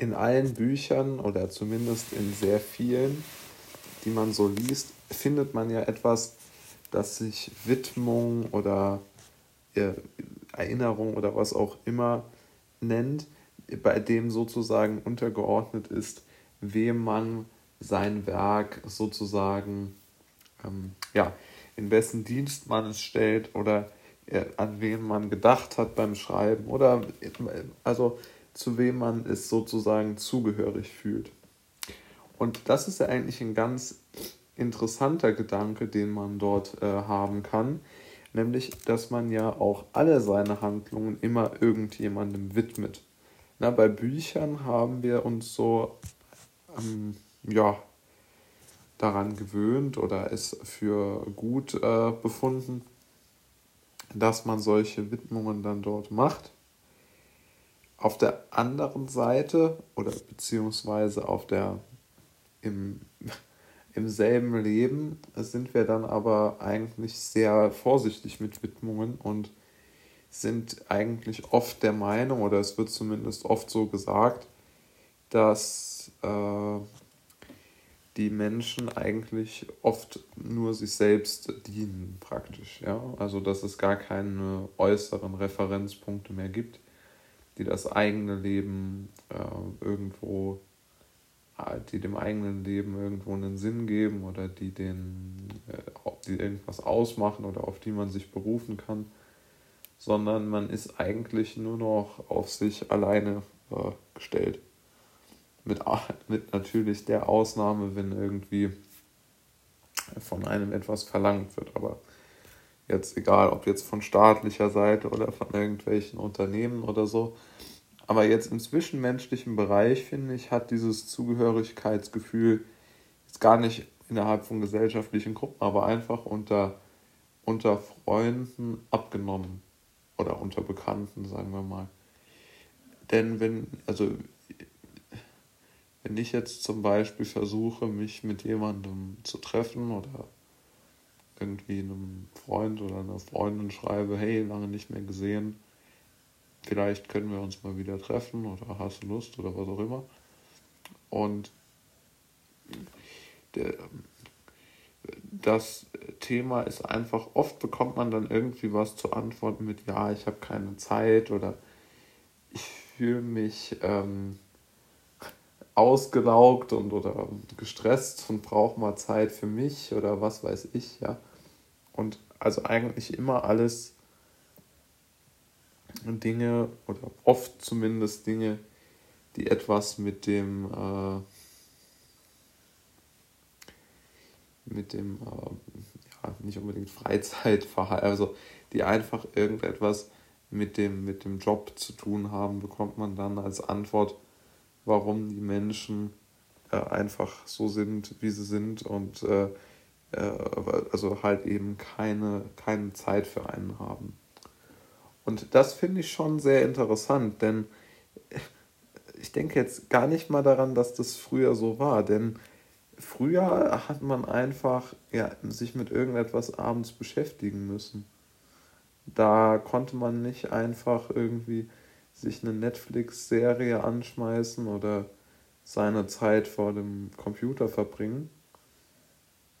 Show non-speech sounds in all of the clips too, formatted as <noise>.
in allen Büchern oder zumindest in sehr vielen, die man so liest, findet man ja etwas, das sich Widmung oder äh, Erinnerung oder was auch immer nennt, bei dem sozusagen untergeordnet ist, wem man sein Werk sozusagen, ähm, ja, in wessen Dienst man es stellt oder äh, an wen man gedacht hat beim Schreiben oder also zu wem man es sozusagen zugehörig fühlt. Und das ist ja eigentlich ein ganz interessanter Gedanke, den man dort äh, haben kann, nämlich dass man ja auch alle seine Handlungen immer irgendjemandem widmet. Na, bei Büchern haben wir uns so ähm, ja, daran gewöhnt oder es für gut äh, befunden, dass man solche Widmungen dann dort macht. Auf der anderen Seite oder beziehungsweise auf der im, <laughs> im selben Leben sind wir dann aber eigentlich sehr vorsichtig mit Widmungen und sind eigentlich oft der Meinung, oder es wird zumindest oft so gesagt, dass äh, die Menschen eigentlich oft nur sich selbst dienen, praktisch. Ja? Also, dass es gar keine äußeren Referenzpunkte mehr gibt, die das eigene Leben äh, irgendwo, äh, die dem eigenen Leben irgendwo einen Sinn geben oder die, den, äh, die irgendwas ausmachen oder auf die man sich berufen kann sondern man ist eigentlich nur noch auf sich alleine äh, gestellt. Mit, mit natürlich der Ausnahme, wenn irgendwie von einem etwas verlangt wird. Aber jetzt egal, ob jetzt von staatlicher Seite oder von irgendwelchen Unternehmen oder so. Aber jetzt im zwischenmenschlichen Bereich, finde ich, hat dieses Zugehörigkeitsgefühl jetzt gar nicht innerhalb von gesellschaftlichen Gruppen, aber einfach unter, unter Freunden abgenommen oder unter Bekannten, sagen wir mal. Denn wenn, also wenn ich jetzt zum Beispiel versuche, mich mit jemandem zu treffen oder irgendwie einem Freund oder einer Freundin schreibe, hey, lange nicht mehr gesehen, vielleicht können wir uns mal wieder treffen oder hast du Lust oder was auch immer. Und das Thema ist einfach, oft bekommt man dann irgendwie was zu antworten mit, ja, ich habe keine Zeit oder ich fühle mich ähm, ausgelaugt und oder gestresst und brauche mal Zeit für mich oder was weiß ich, ja. Und also eigentlich immer alles Dinge oder oft zumindest Dinge, die etwas mit dem äh, mit dem, äh, ja, nicht unbedingt Freizeitverhalten, also die einfach irgendetwas mit dem, mit dem Job zu tun haben, bekommt man dann als Antwort, warum die Menschen äh, einfach so sind, wie sie sind und äh, also halt eben keine, keine Zeit für einen haben. Und das finde ich schon sehr interessant, denn <laughs> ich denke jetzt gar nicht mal daran, dass das früher so war, denn früher hat man einfach ja, sich mit irgendetwas abends beschäftigen müssen. Da konnte man nicht einfach irgendwie sich eine Netflix-Serie anschmeißen oder seine Zeit vor dem Computer verbringen.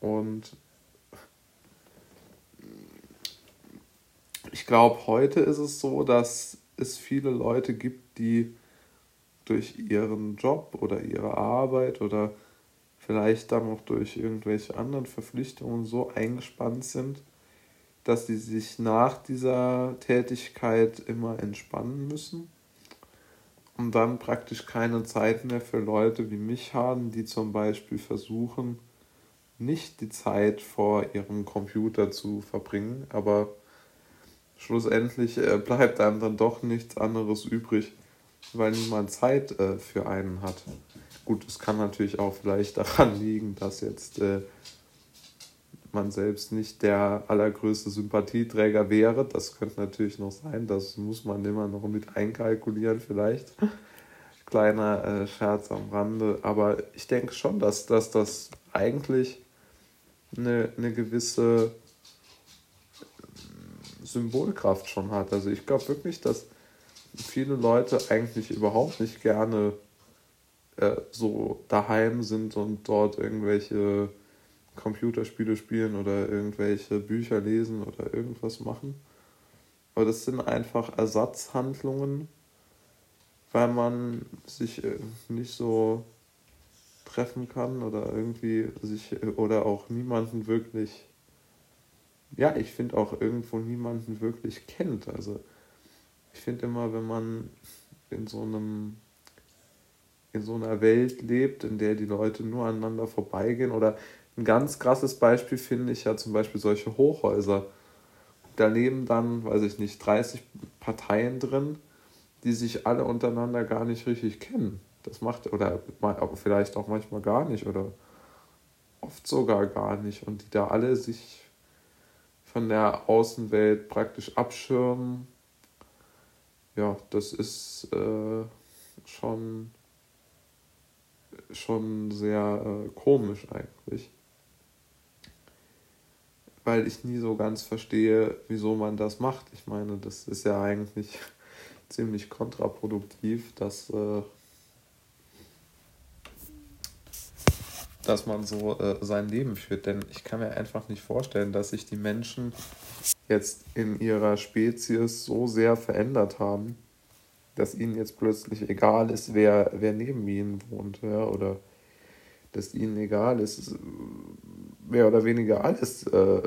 Und ich glaube, heute ist es so, dass es viele Leute gibt, die durch ihren Job oder ihre Arbeit oder vielleicht dann auch durch irgendwelche anderen Verpflichtungen so eingespannt sind, dass sie sich nach dieser Tätigkeit immer entspannen müssen und dann praktisch keine Zeit mehr für Leute wie mich haben, die zum Beispiel versuchen, nicht die Zeit vor ihrem Computer zu verbringen, aber schlussendlich äh, bleibt einem dann doch nichts anderes übrig, weil niemand Zeit äh, für einen hat. Gut, es kann natürlich auch vielleicht daran <laughs> liegen, dass jetzt äh, man selbst nicht der allergrößte Sympathieträger wäre. Das könnte natürlich noch sein. Das muss man immer noch mit einkalkulieren vielleicht. Kleiner Scherz am Rande. Aber ich denke schon, dass, dass das eigentlich eine, eine gewisse Symbolkraft schon hat. Also ich glaube wirklich, dass viele Leute eigentlich überhaupt nicht gerne äh, so daheim sind und dort irgendwelche Computerspiele spielen oder irgendwelche Bücher lesen oder irgendwas machen. Aber das sind einfach Ersatzhandlungen, weil man sich äh, nicht so treffen kann oder irgendwie sich oder auch niemanden wirklich, ja, ich finde auch irgendwo niemanden wirklich kennt. Also ich finde immer, wenn man in so einem in so einer Welt lebt, in der die Leute nur aneinander vorbeigehen oder ein ganz krasses Beispiel finde ich ja zum Beispiel solche Hochhäuser. Da leben dann, weiß ich nicht, 30 Parteien drin, die sich alle untereinander gar nicht richtig kennen. Das macht, oder vielleicht auch manchmal gar nicht, oder oft sogar gar nicht. Und die da alle sich von der Außenwelt praktisch abschirmen. Ja, das ist äh, schon, schon sehr äh, komisch eigentlich weil ich nie so ganz verstehe, wieso man das macht. Ich meine, das ist ja eigentlich <laughs> ziemlich kontraproduktiv, dass, äh, dass man so äh, sein Leben führt. Denn ich kann mir einfach nicht vorstellen, dass sich die Menschen jetzt in ihrer Spezies so sehr verändert haben, dass ihnen jetzt plötzlich egal ist, wer, wer neben ihnen wohnt, ja, oder dass ihnen egal ist, mehr oder weniger alles äh,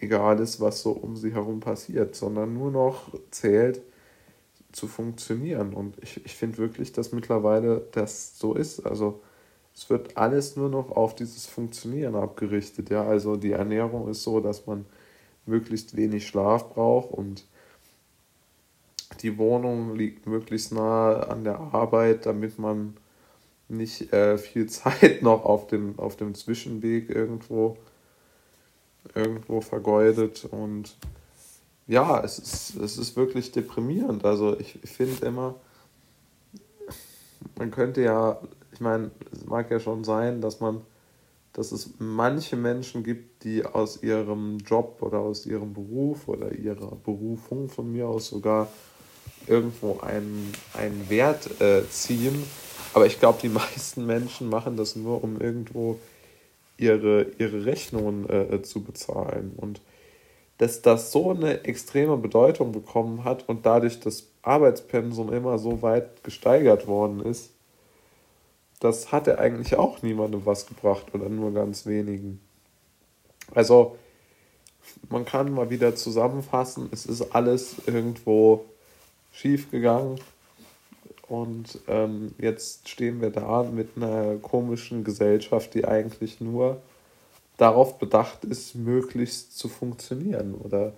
egal ist, was so um sie herum passiert, sondern nur noch zählt zu funktionieren. Und ich, ich finde wirklich, dass mittlerweile das so ist. Also es wird alles nur noch auf dieses Funktionieren abgerichtet. Ja, also die Ernährung ist so, dass man möglichst wenig Schlaf braucht und die Wohnung liegt möglichst nah an der Arbeit, damit man nicht äh, viel <laughs> Zeit noch auf dem, auf dem Zwischenweg irgendwo, irgendwo vergeudet. Und ja, es ist, es ist wirklich deprimierend. Also ich, ich finde immer, man könnte ja, ich meine, es mag ja schon sein, dass man, dass es manche Menschen gibt, die aus ihrem Job oder aus ihrem Beruf oder ihrer Berufung von mir aus sogar irgendwo einen, einen Wert äh, ziehen aber ich glaube, die <laughs> meisten Menschen machen das nur, um irgendwo ihre, ihre Rechnungen äh, zu bezahlen. Und dass das so eine extreme Bedeutung bekommen hat und dadurch das Arbeitspensum immer so weit gesteigert worden ist, das hat er eigentlich auch niemandem was gebracht oder nur ganz wenigen. Also man kann mal wieder zusammenfassen, es ist alles irgendwo schief gegangen und ähm, jetzt stehen wir da mit einer komischen Gesellschaft, die eigentlich nur darauf bedacht ist, möglichst zu funktionieren. Oder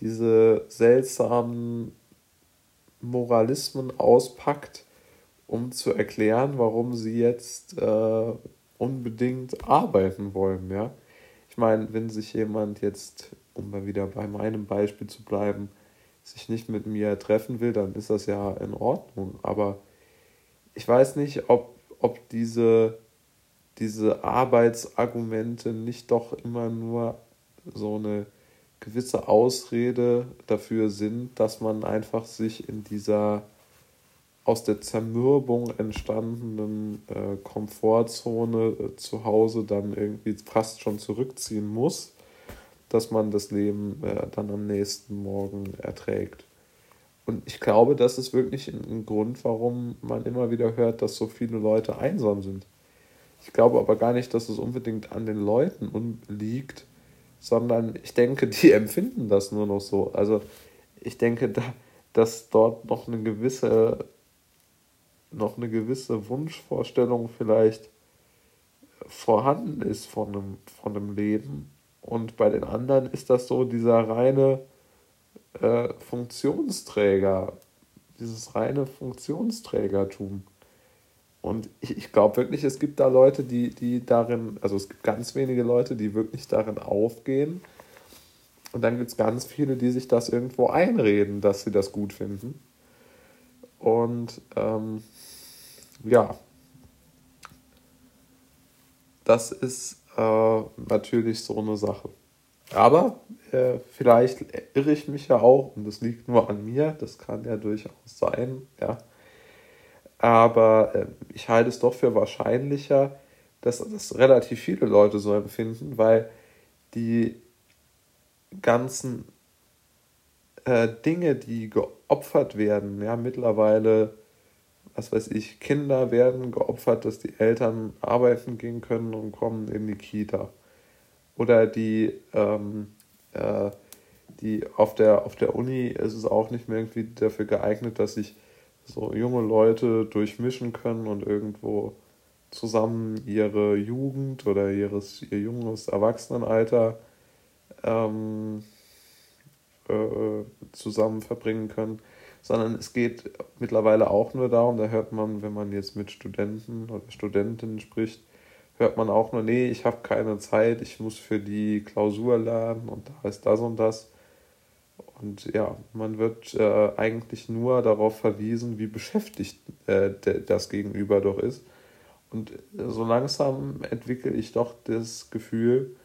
diese seltsamen Moralismen auspackt, um zu erklären, warum sie jetzt äh, unbedingt arbeiten wollen. Ja? Ich meine, wenn sich jemand jetzt, um mal wieder bei meinem Beispiel zu bleiben, sich nicht mit mir treffen will, dann ist das ja in Ordnung. Aber ich weiß nicht, ob, ob diese, diese Arbeitsargumente nicht doch immer nur so eine gewisse Ausrede dafür sind, dass man einfach sich in dieser aus der Zermürbung entstandenen äh, Komfortzone äh, zu Hause dann irgendwie fast schon zurückziehen muss dass man das Leben äh, dann am nächsten Morgen erträgt. Und ich glaube, das ist wirklich ein, ein Grund, warum man immer wieder hört, dass so viele Leute einsam sind. Ich glaube aber gar nicht, dass es unbedingt an den Leuten liegt, sondern ich denke, die <laughs> empfinden das nur noch so. Also ich denke, da, dass dort noch eine gewisse, noch eine gewisse Wunschvorstellung vielleicht vorhanden ist von einem, von einem Leben, und bei den anderen ist das so dieser reine äh, Funktionsträger, dieses reine Funktionsträgertum. Und ich, ich glaube wirklich, es gibt da Leute, die, die darin, also es gibt ganz wenige Leute, die wirklich darin aufgehen. Und dann gibt es ganz viele, die sich das irgendwo einreden, dass sie das gut finden. Und ähm, ja, das ist äh, natürlich so eine Sache. Aber äh, vielleicht irre ich mich ja auch und das liegt nur an mir, das kann ja durchaus sein, ja. Aber äh, ich halte es doch für wahrscheinlicher, dass das relativ viele Leute so empfinden, weil die ganzen äh, Dinge, die geopfert werden, ja, mittlerweile, was weiß ich, Kinder werden geopfert, dass die Eltern arbeiten gehen können und kommen in die Kita. Oder die, ähm, äh, die auf der, auf der Uni ist es auch nicht mehr irgendwie dafür geeignet, dass sich so junge Leute durchmischen können und irgendwo zusammen ihre Jugend oder ihres, ihr junges Erwachsenenalter ähm, äh, zusammen verbringen können, sondern es geht mittlerweile auch nur darum, da hört man, wenn man jetzt mit Studenten oder Studentinnen spricht, hört man auch nur, nee, ich habe keine Zeit, ich muss für die Klausur lernen und da ist das und das. Und ja, man wird äh, eigentlich nur darauf verwiesen, wie beschäftigt äh, das Gegenüber doch ist. Und so langsam entwickle ich doch das Gefühl,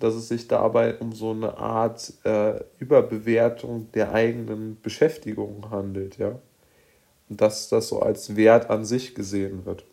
dass es sich dabei um so eine Art äh, Überbewertung der eigenen Beschäftigung handelt, ja. Und dass das so als Wert an sich gesehen wird.